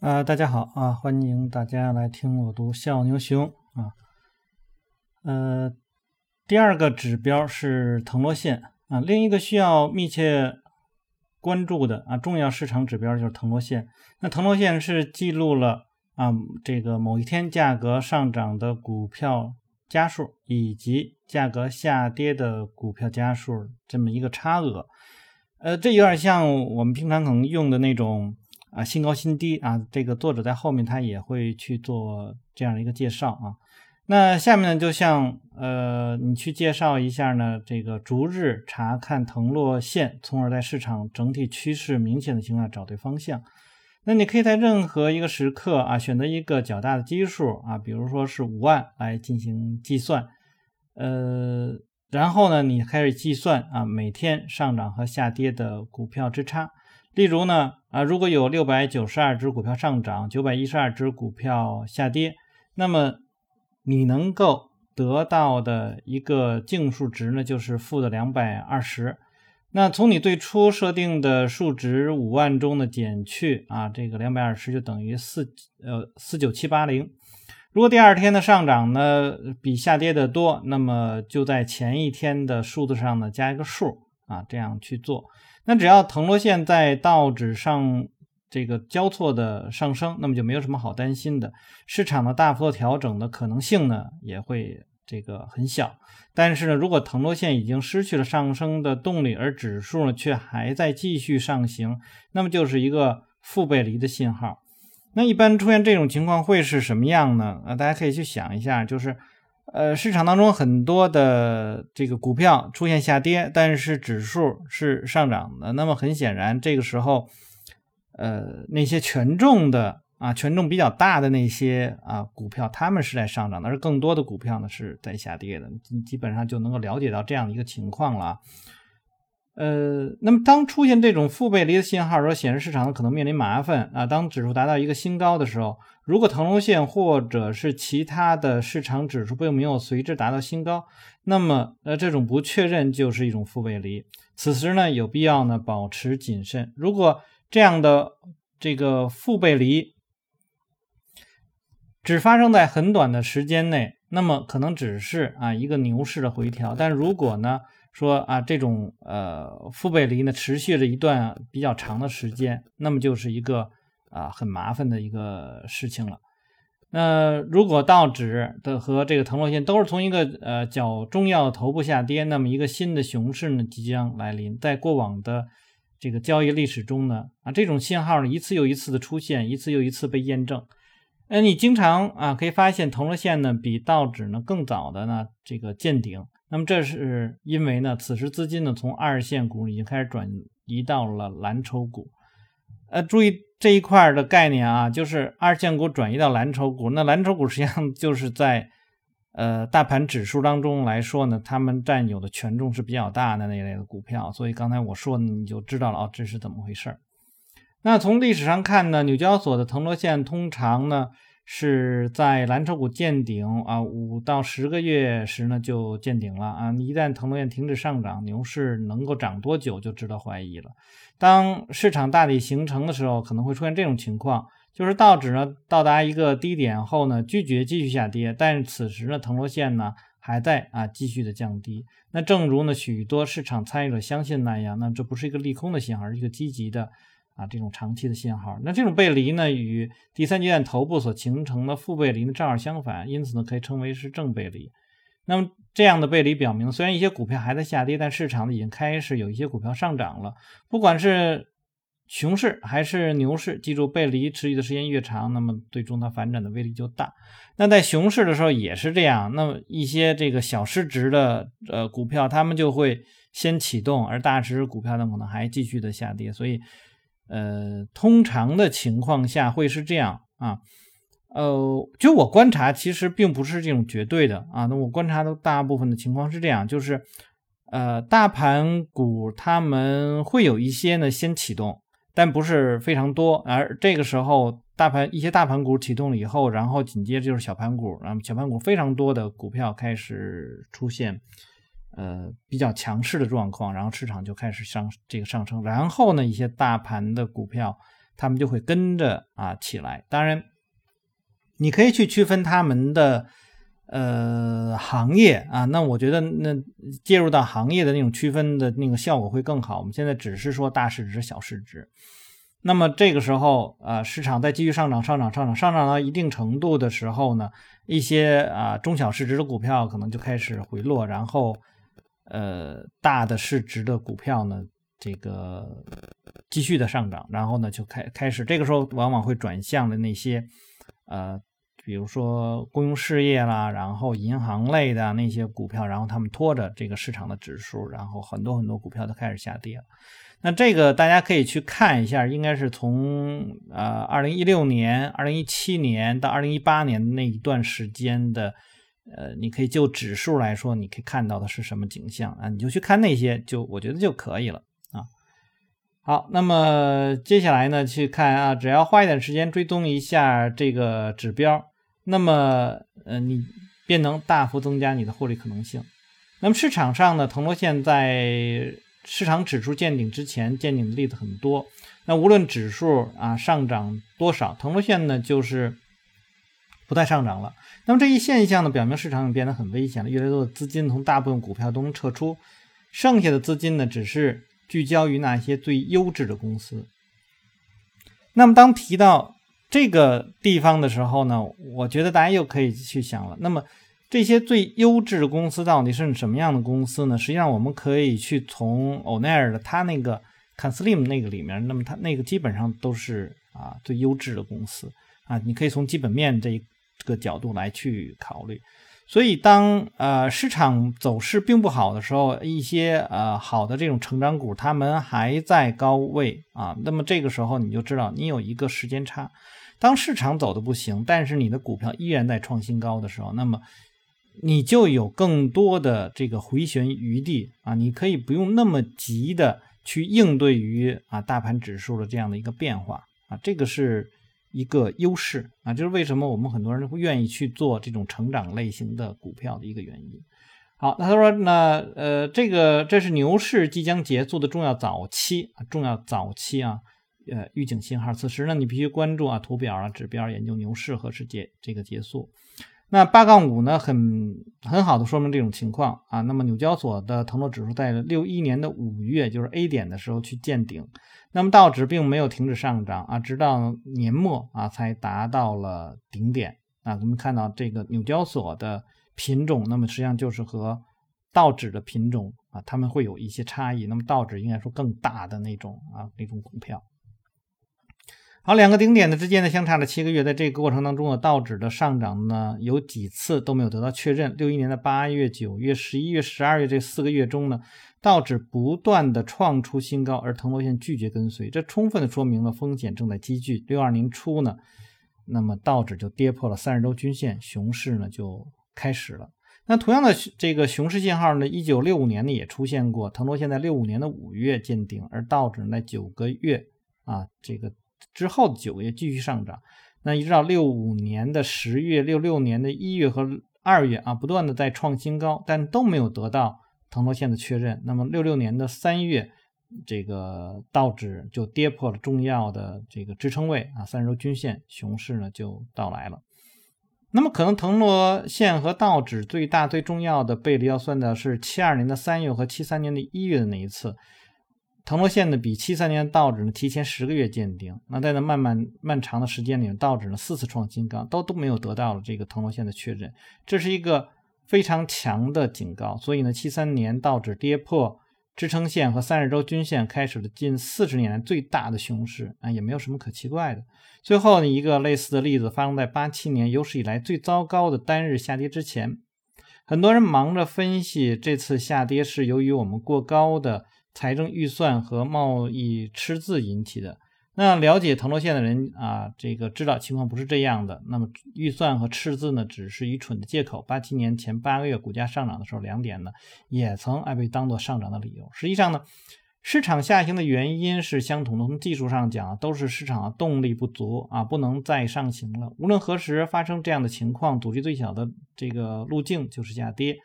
啊，大家好啊，欢迎大家来听我读笑牛熊啊。呃，第二个指标是腾落线啊，另一个需要密切关注的啊重要市场指标就是腾落线。那腾落线是记录了啊这个某一天价格上涨的股票家数以及价格下跌的股票家数这么一个差额。呃，这有点像我们平常可能用的那种。啊，新高新低啊，这个作者在后面他也会去做这样的一个介绍啊。那下面呢，就像呃，你去介绍一下呢，这个逐日查看腾落线，从而在市场整体趋势明显的情况下找对方向。那你可以在任何一个时刻啊，选择一个较大的基数啊，比如说是五万来进行计算，呃，然后呢，你开始计算啊，每天上涨和下跌的股票之差。例如呢，啊，如果有六百九十二只股票上涨，九百一十二只股票下跌，那么你能够得到的一个净数值呢，就是负的两百二十。那从你最初设定的数值五万中呢减去啊，这个两百二十就等于四呃四九七八零。如果第二天的上涨呢比下跌的多，那么就在前一天的数字上呢加一个数啊，这样去做。那只要腾落线在道指上这个交错的上升，那么就没有什么好担心的。市场的大幅度调整的可能性呢，也会这个很小。但是呢，如果腾落线已经失去了上升的动力，而指数呢却还在继续上行，那么就是一个负背离的信号。那一般出现这种情况会是什么样呢？啊，大家可以去想一下，就是。呃，市场当中很多的这个股票出现下跌，但是指数是上涨的。那么很显然，这个时候，呃，那些权重的啊，权重比较大的那些啊股票，它们是在上涨的，而更多的股票呢是在下跌的。基本上就能够了解到这样的一个情况了。呃，那么当出现这种负背离的信号，说显示市场可能面临麻烦啊。当指数达到一个新高的时候，如果腾龙线或者是其他的市场指数并没有随之达到新高，那么呃这种不确认就是一种负背离。此时呢，有必要呢保持谨慎。如果这样的这个负背离只发生在很短的时间内，那么可能只是啊一个牛市的回调。但如果呢？说啊，这种呃负背离呢，持续了一段比较长的时间，那么就是一个啊很麻烦的一个事情了。那如果道指的和这个腾落线都是从一个呃较重要的头部下跌，那么一个新的熊市呢即将来临。在过往的这个交易历史中呢，啊这种信号呢一次又一次的出现，一次又一次被验证。那你经常啊可以发现腾落线呢比道指呢更早的呢这个见顶。那么这是因为呢，此时资金呢从二线股已经开始转移到了蓝筹股。呃，注意这一块的概念啊，就是二线股转移到蓝筹股。那蓝筹股实际上就是在呃大盘指数当中来说呢，他们占有的权重是比较大的那一类的股票。所以刚才我说的你就知道了啊，这是怎么回事儿那从历史上看呢，纽交所的腾挪线通常呢。是在蓝筹股见顶啊，五到十个月时呢就见顶了啊。一旦腾落线停止上涨，牛市能够涨多久就值得怀疑了。当市场大底形成的时候，可能会出现这种情况，就是道指呢到达一个低点后呢，拒绝继续下跌，但是此时呢腾落线呢还在啊继续的降低。那正如呢许多市场参与者相信那样，那这不是一个利空的信号，而是一个积极的。啊，这种长期的信号，那这种背离呢，与第三阶段头部所形成的负背离呢正好相反，因此呢可以称为是正背离。那么这样的背离表明，虽然一些股票还在下跌，但市场呢已经开始有一些股票上涨了。不管是熊市还是牛市，记住背离持续的时间越长，那么最终它反转的威力就大。那在熊市的时候也是这样，那么一些这个小市值的呃股票，它们就会先启动，而大市值股票呢可能还继续的下跌，所以。呃，通常的情况下会是这样啊，呃，就我观察，其实并不是这种绝对的啊。那我观察的大部分的情况是这样，就是呃，大盘股他们会有一些呢先启动，但不是非常多。而这个时候，大盘一些大盘股启动了以后，然后紧接着就是小盘股，然后小盘股非常多的股票开始出现。呃，比较强势的状况，然后市场就开始上这个上升，然后呢，一些大盘的股票他们就会跟着啊起来。当然，你可以去区分他们的呃行业啊，那我觉得那介入到行业的那种区分的那个效果会更好。我们现在只是说大市值、小市值。那么这个时候，呃，市场在继续上涨、上涨、上涨、上涨到一定程度的时候呢，一些啊中小市值的股票可能就开始回落，然后，呃，大的市值的股票呢，这个继续的上涨，然后呢就开开始，这个时候往往会转向的那些，呃，比如说公用事业啦，然后银行类的那些股票，然后他们拖着这个市场的指数，然后很多很多股票都开始下跌了。那这个大家可以去看一下，应该是从呃二零一六年、二零一七年到二零一八年那一段时间的，呃，你可以就指数来说，你可以看到的是什么景象啊？你就去看那些，就我觉得就可以了啊。好，那么接下来呢，去看啊，只要花一点时间追踪一下这个指标，那么呃，你便能大幅增加你的获利可能性。那么市场上呢，腾挪线在。市场指数见顶之前，见顶的例子很多。那无论指数啊上涨多少，腾挪线呢就是不再上涨了。那么这一现象呢，表明市场也变得很危险了。越来越多的资金从大部分股票都能撤出，剩下的资金呢，只是聚焦于那些最优质的公司。那么当提到这个地方的时候呢，我觉得大家又可以去想了。那么这些最优质的公司到底是什么样的公司呢？实际上，我们可以去从欧奈尔的他那个 Conslim 那个里面，那么他那个基本上都是啊最优质的公司啊。你可以从基本面这这这个角度来去考虑。所以，当呃市场走势并不好的时候，一些呃好的这种成长股，他们还在高位啊，那么这个时候你就知道你有一个时间差。当市场走的不行，但是你的股票依然在创新高的时候，那么你就有更多的这个回旋余地啊，你可以不用那么急的去应对于啊大盘指数的这样的一个变化啊，这个是一个优势啊，就是为什么我们很多人会愿意去做这种成长类型的股票的一个原因。好，那他说那呃这个这是牛市即将结束的重要早期啊，重要早期啊，呃预警信号，此时呢你必须关注啊图表啊指标，研究牛市何时结这个结束。那八杠五呢，很很好的说明这种情况啊。那么纽交所的腾挪指数在六一年的五月，就是 A 点的时候去见顶，那么道指并没有停止上涨啊，直到年末啊才达到了顶点啊。我们看到这个纽交所的品种，那么实际上就是和道指的品种啊，它们会有一些差异。那么道指应该说更大的那种啊那种股票。好，两个顶点的之间呢，相差了七个月，在这个过程当中呢，道指的上涨呢，有几次都没有得到确认。六一年的八月、九月、十一月、十二月这四个月中呢，道指不断的创出新高，而腾挪线拒绝跟随，这充分的说明了风险正在积聚。六二年初呢，那么道指就跌破了三十周均线，熊市呢就开始了。那同样的这个熊市信号呢，一九六五年呢也出现过，腾挪线在六五年的五月见顶，而道指在九个月啊这个。之后的九个月继续上涨，那一直到六五年的十月、六六年的一月和二月啊，不断的在创新高，但都没有得到腾挪线的确认。那么六六年的三月，这个道指就跌破了重要的这个支撑位啊，三十周均线，熊市呢就到来了。那么可能腾挪线和道指最大最重要的背离要算的是七二年的三月和七三年的一月的那一次。腾挪线呢，比七三年的道指呢提前十个月见顶。那在那漫漫漫长的时间里面，道指呢四次创新高，都都没有得到了这个腾挪线的确认，这是一个非常强的警告。所以呢，七三年道指跌破支撑线和三十周均线，开始了近四十年来最大的熊市啊，也没有什么可奇怪的。最后呢，一个类似的例子发生在八七年有史以来最糟糕的单日下跌之前。很多人忙着分析这次下跌是由于我们过高的。财政预算和贸易赤字引起的。那了解腾挪线的人啊，这个知道情况不是这样的。那么预算和赤字呢，只是愚蠢的借口。八七年前八个月股价上涨的时候，两点呢也曾爱被当做上涨的理由。实际上呢，市场下行的原因是相同的。从技术上讲，都是市场的动力不足啊，不能再上行了。无论何时发生这样的情况，阻力最小的这个路径就是下跌。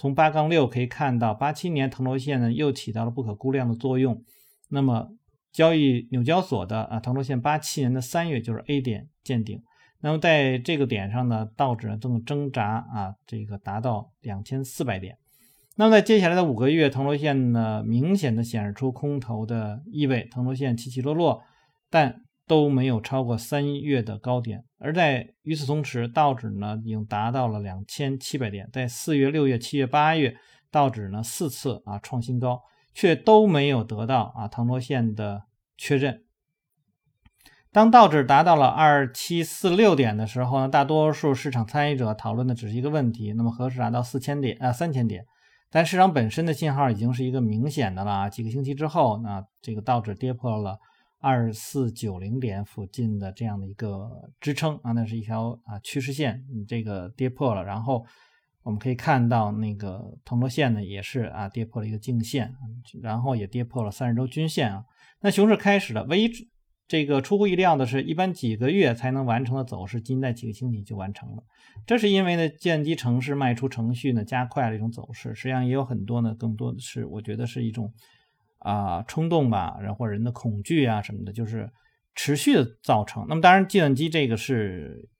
从八杠六可以看到，八七年腾挪线呢又起到了不可估量的作用。那么交易纽交所的啊腾落线八七年的三月就是 A 点见顶，那么在这个点上呢，道指正挣扎啊，这个达到两千四百点。那么在接下来的五个月，腾落线呢明显的显示出空头的意味，腾落线起起落落，但都没有超过三月的高点。而在与此同时，道指呢已经达到了两千七百点，在四月、六月、七月、八月，道指呢四次啊创新高，却都没有得到啊腾落线的确认。当道指达到了二七四六点的时候呢，大多数市场参与者讨论的只是一个问题：那么何时达到四千点啊三千点？但市场本身的信号已经是一个明显的了啊！几个星期之后，那这个道指跌破了二四九零点附近的这样的一个支撑啊，那是一条啊趋势线，你这个跌破了。然后我们可以看到那个腾落线呢，也是啊跌破了一个颈线，然后也跌破了三十周均线啊。那熊市开始了，唯一这个出乎意料的是，一般几个月才能完成的走势，今在几个星期就完成了。这是因为呢，建机城市卖出程序呢加快了一种走势。实际上也有很多呢，更多的是我觉得是一种啊冲动吧，然后人的恐惧啊什么的，就是持续的造成。那么当然，计算机这个是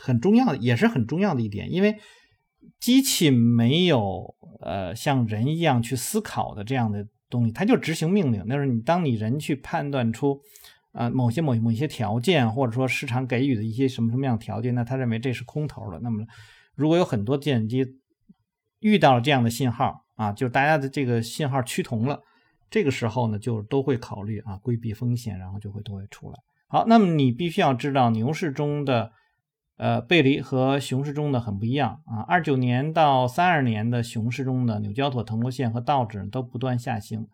很重要的，也是很重要的一点，因为机器没有呃像人一样去思考的这样的东西，它就执行命令。那是你当你人去判断出。啊，某些某某些条件，或者说市场给予的一些什么什么样条件，那他认为这是空头的。那么，如果有很多计算机遇到了这样的信号啊，就大家的这个信号趋同了，这个时候呢，就都会考虑啊，规避风险，然后就会都会出来。好，那么你必须要知道，牛市中的呃背离和熊市中的很不一样啊。二九年到三二年的熊市中的纽交所、腾落线和道指都不断下行。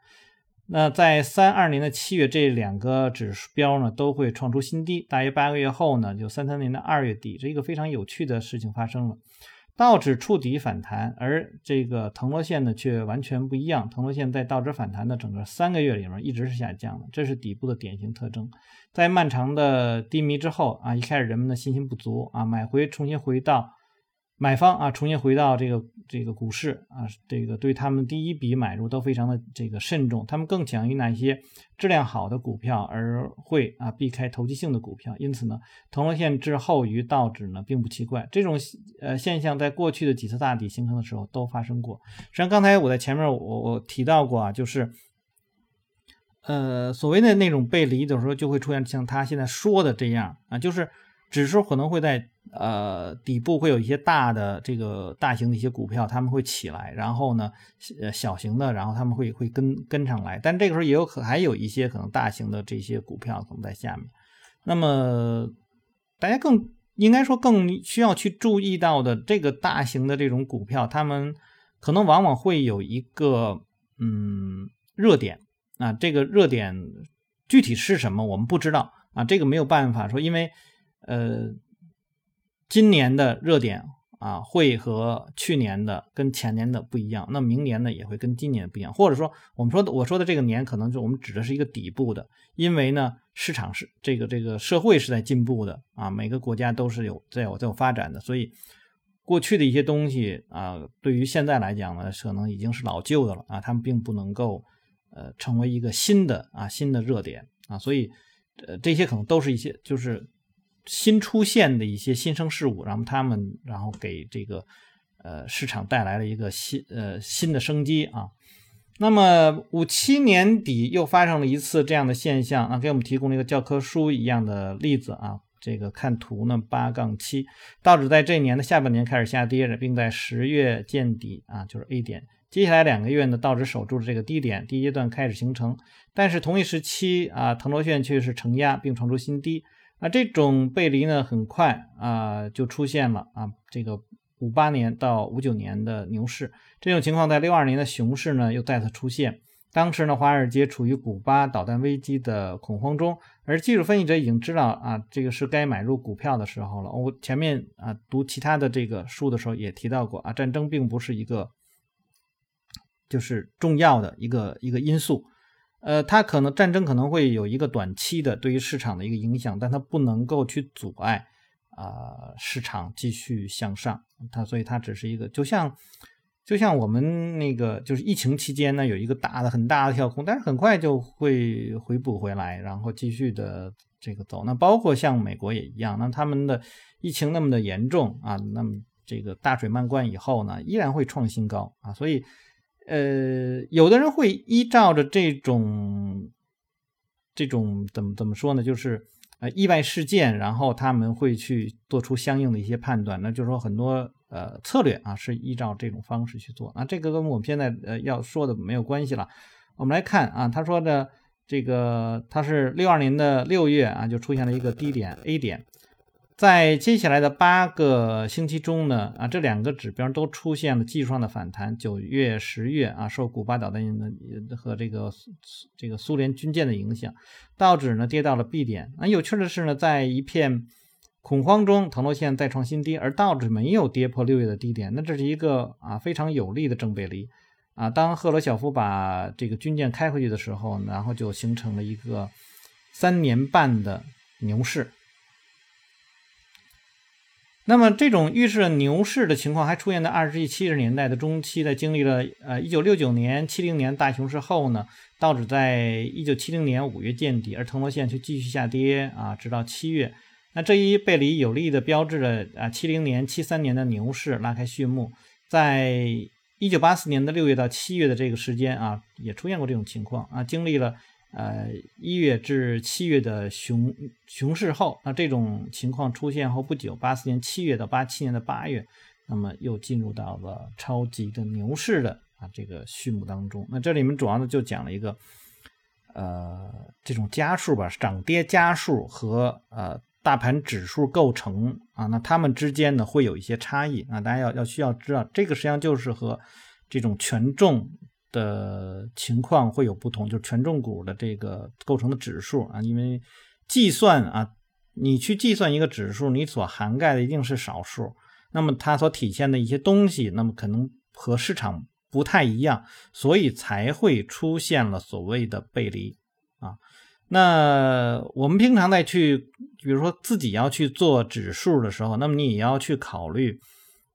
那在三二年的七月，这两个指标呢都会创出新低。大约八个月后呢，就三三年的二月底，这一个非常有趣的事情发生了，道指触底反弹，而这个腾挪线呢却完全不一样。腾挪线在道指反弹的整个三个月里面一直是下降的，这是底部的典型特征。在漫长的低迷之后啊，一开始人们的信心不足啊，买回重新回到。买方啊，重新回到这个这个股市啊，这个对他们第一笔买入都非常的这个慎重，他们更强于那些质量好的股票，而会啊避开投机性的股票。因此呢，铜锣线滞后于道指呢，并不奇怪。这种呃现象在过去的几次大底形成的时候都发生过。实际上，刚才我在前面我我提到过啊，就是呃所谓的那种背离的时候，就会出现像他现在说的这样啊，就是指数可能会在。呃，底部会有一些大的这个大型的一些股票，他们会起来，然后呢，呃，小型的，然后他们会会跟跟上来，但这个时候也有可还有一些可能大型的这些股票可能在下面。那么大家更应该说更需要去注意到的这个大型的这种股票，他们可能往往会有一个嗯热点啊，这个热点具体是什么我们不知道啊，这个没有办法说，因为呃。今年的热点啊，会和去年的、跟前年的不一样。那明年呢，也会跟今年不一样。或者说，我们说的我说的这个年，可能就我们指的是一个底部的，因为呢，市场是这个这个社会是在进步的啊，每个国家都是有在有在有发展的，所以过去的一些东西啊，对于现在来讲呢，可能已经是老旧的了啊，他们并不能够呃成为一个新的啊新的热点啊，所以呃这些可能都是一些就是。新出现的一些新生事物，然后他们然后给这个呃市场带来了一个新呃新的生机啊。那么五七年底又发生了一次这样的现象啊，给我们提供了一个教科书一样的例子啊。这个看图呢，八杠七，道指在这一年的下半年开始下跌着，并在十月见底啊，就是 A 点。接下来两个月呢，道指守住了这个低点，第一阶段开始形成，但是同一时期啊，腾落线却是承压并创出新低。啊，这种背离呢，很快啊就出现了啊。这个五八年到五九年的牛市，这种情况在六二年的熊市呢又再次出现。当时呢，华尔街处于古巴导弹危机的恐慌中，而技术分析者已经知道啊，这个是该买入股票的时候了。我前面啊读其他的这个书的时候也提到过啊，战争并不是一个就是重要的一个一个因素。呃，它可能战争可能会有一个短期的对于市场的一个影响，但它不能够去阻碍啊市场继续向上。它所以它只是一个，就像就像我们那个就是疫情期间呢，有一个大的很大的跳空，但是很快就会回补回来，然后继续的这个走。那包括像美国也一样，那他们的疫情那么的严重啊，那么这个大水漫灌以后呢，依然会创新高啊。所以，呃，有的人会依照着这种这种怎么怎么说呢，就是呃意外事件，然后他们会去做出相应的一些判断。那就是说很多。呃，策略啊是依照这种方式去做啊，这个跟我们现在呃要说的没有关系了。我们来看啊，他说的这个，他是六二年的六月啊，就出现了一个低点 A 点，在接下来的八个星期中呢啊，这两个指标都出现了技术上的反弹。九月、十月啊，受古巴导弹和这个这个苏联军舰的影响，道指呢跌到了 B 点。那有趣的是呢，在一片。恐慌中，腾落线再创新低，而道指没有跌破六月的低点，那这是一个啊非常有利的正背离啊。当赫鲁晓夫把这个军舰开回去的时候，然后就形成了一个三年半的牛市。那么这种预示牛市的情况还出现在二十世纪七十年代的中期，在经历了呃一九六九年、七零年大熊市后呢，道指在一九七零年五月见底，而腾落线却继续下跌啊，直到七月。那这一背离有力的标志着啊，七零年、七三年的牛市拉开序幕。在一九八四年的六月到七月的这个时间啊，也出现过这种情况啊。经历了呃一月至七月的熊熊市后，那这种情况出现后不久，八四年七月到八七年的八月，那么又进入到了超级的牛市的啊这个序幕当中。那这里面主要呢就讲了一个呃这种加数吧，涨跌加数和呃。大盘指数构成啊，那它们之间呢会有一些差异啊，大家要要需要知道，这个实际上就是和这种权重的情况会有不同，就是权重股的这个构成的指数啊，因为计算啊，你去计算一个指数，你所涵盖的一定是少数，那么它所体现的一些东西，那么可能和市场不太一样，所以才会出现了所谓的背离啊。那我们平常在去，比如说自己要去做指数的时候，那么你也要去考虑，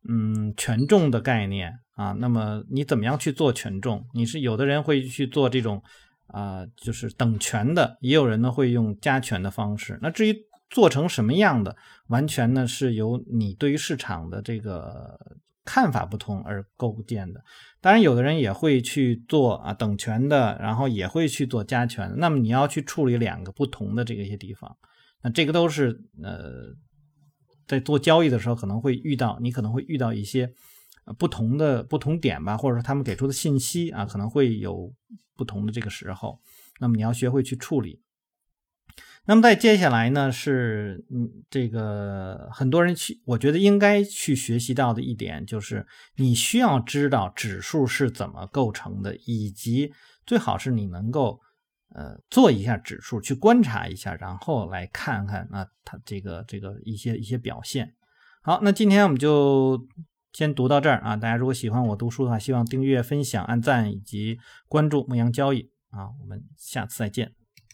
嗯，权重的概念啊。那么你怎么样去做权重？你是有的人会去做这种啊，就是等权的，也有人呢会用加权的方式。那至于做成什么样的，完全呢是由你对于市场的这个。看法不同而构建的，当然有的人也会去做啊等权的，然后也会去做加权。那么你要去处理两个不同的这个一些地方，那这个都是呃在做交易的时候可能会遇到，你可能会遇到一些不同的不同点吧，或者说他们给出的信息啊可能会有不同的这个时候，那么你要学会去处理。那么在接下来呢，是嗯，这个很多人去，我觉得应该去学习到的一点就是，你需要知道指数是怎么构成的，以及最好是你能够呃做一下指数，去观察一下，然后来看看那它这个这个一些一些表现。好，那今天我们就先读到这儿啊。大家如果喜欢我读书的话，希望订阅、分享、按赞以及关注牧羊交易啊。我们下次再见。